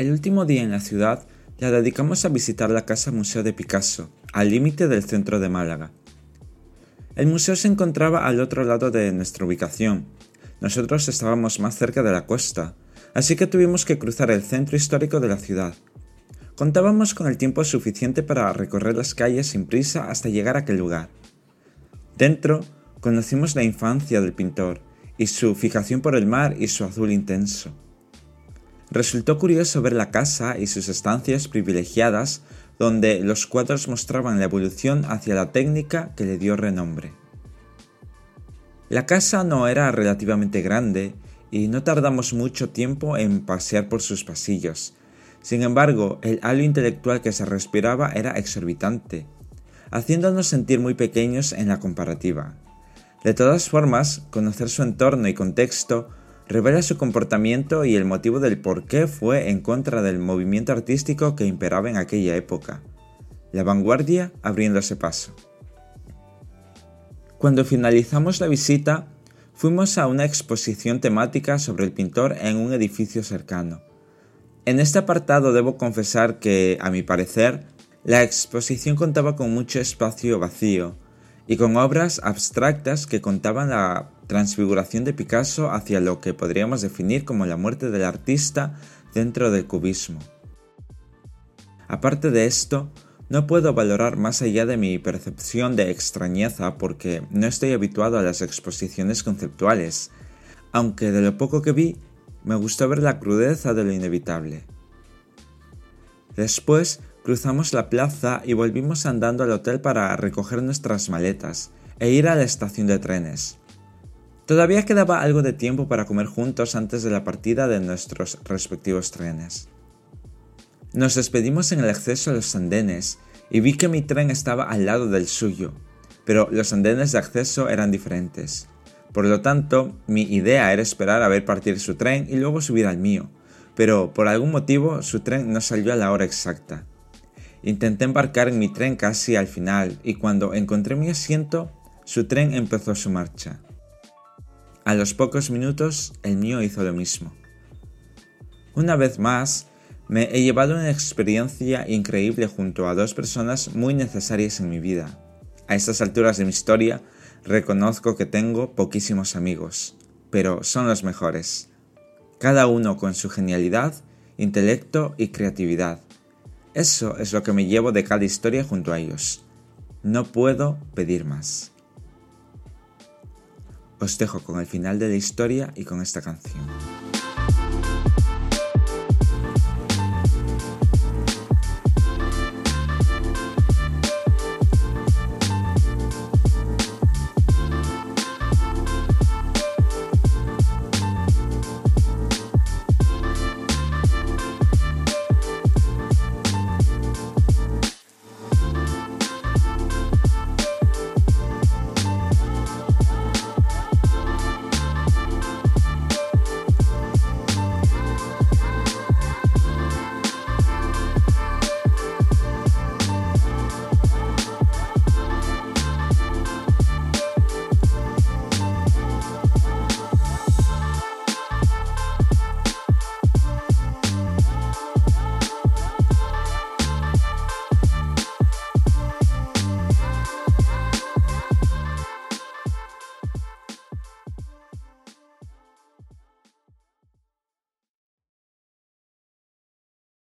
El último día en la ciudad la dedicamos a visitar la Casa Museo de Picasso, al límite del centro de Málaga. El museo se encontraba al otro lado de nuestra ubicación. Nosotros estábamos más cerca de la costa, así que tuvimos que cruzar el centro histórico de la ciudad. Contábamos con el tiempo suficiente para recorrer las calles sin prisa hasta llegar a aquel lugar. Dentro, conocimos la infancia del pintor y su fijación por el mar y su azul intenso. Resultó curioso ver la casa y sus estancias privilegiadas donde los cuadros mostraban la evolución hacia la técnica que le dio renombre. La casa no era relativamente grande y no tardamos mucho tiempo en pasear por sus pasillos. Sin embargo, el halo intelectual que se respiraba era exorbitante, haciéndonos sentir muy pequeños en la comparativa. De todas formas, conocer su entorno y contexto revela su comportamiento y el motivo del por qué fue en contra del movimiento artístico que imperaba en aquella época. La vanguardia abriéndose paso. Cuando finalizamos la visita, fuimos a una exposición temática sobre el pintor en un edificio cercano. En este apartado debo confesar que, a mi parecer, la exposición contaba con mucho espacio vacío y con obras abstractas que contaban la transfiguración de Picasso hacia lo que podríamos definir como la muerte del artista dentro del cubismo. Aparte de esto, no puedo valorar más allá de mi percepción de extrañeza porque no estoy habituado a las exposiciones conceptuales, aunque de lo poco que vi, me gustó ver la crudeza de lo inevitable. Después cruzamos la plaza y volvimos andando al hotel para recoger nuestras maletas e ir a la estación de trenes. Todavía quedaba algo de tiempo para comer juntos antes de la partida de nuestros respectivos trenes. Nos despedimos en el acceso a los andenes y vi que mi tren estaba al lado del suyo, pero los andenes de acceso eran diferentes. Por lo tanto, mi idea era esperar a ver partir su tren y luego subir al mío, pero por algún motivo su tren no salió a la hora exacta. Intenté embarcar en mi tren casi al final y cuando encontré mi asiento, su tren empezó su marcha. A los pocos minutos el mío hizo lo mismo. Una vez más, me he llevado una experiencia increíble junto a dos personas muy necesarias en mi vida. A estas alturas de mi historia, reconozco que tengo poquísimos amigos, pero son los mejores. Cada uno con su genialidad, intelecto y creatividad. Eso es lo que me llevo de cada historia junto a ellos. No puedo pedir más. Os dejo con el final de la historia y con esta canción.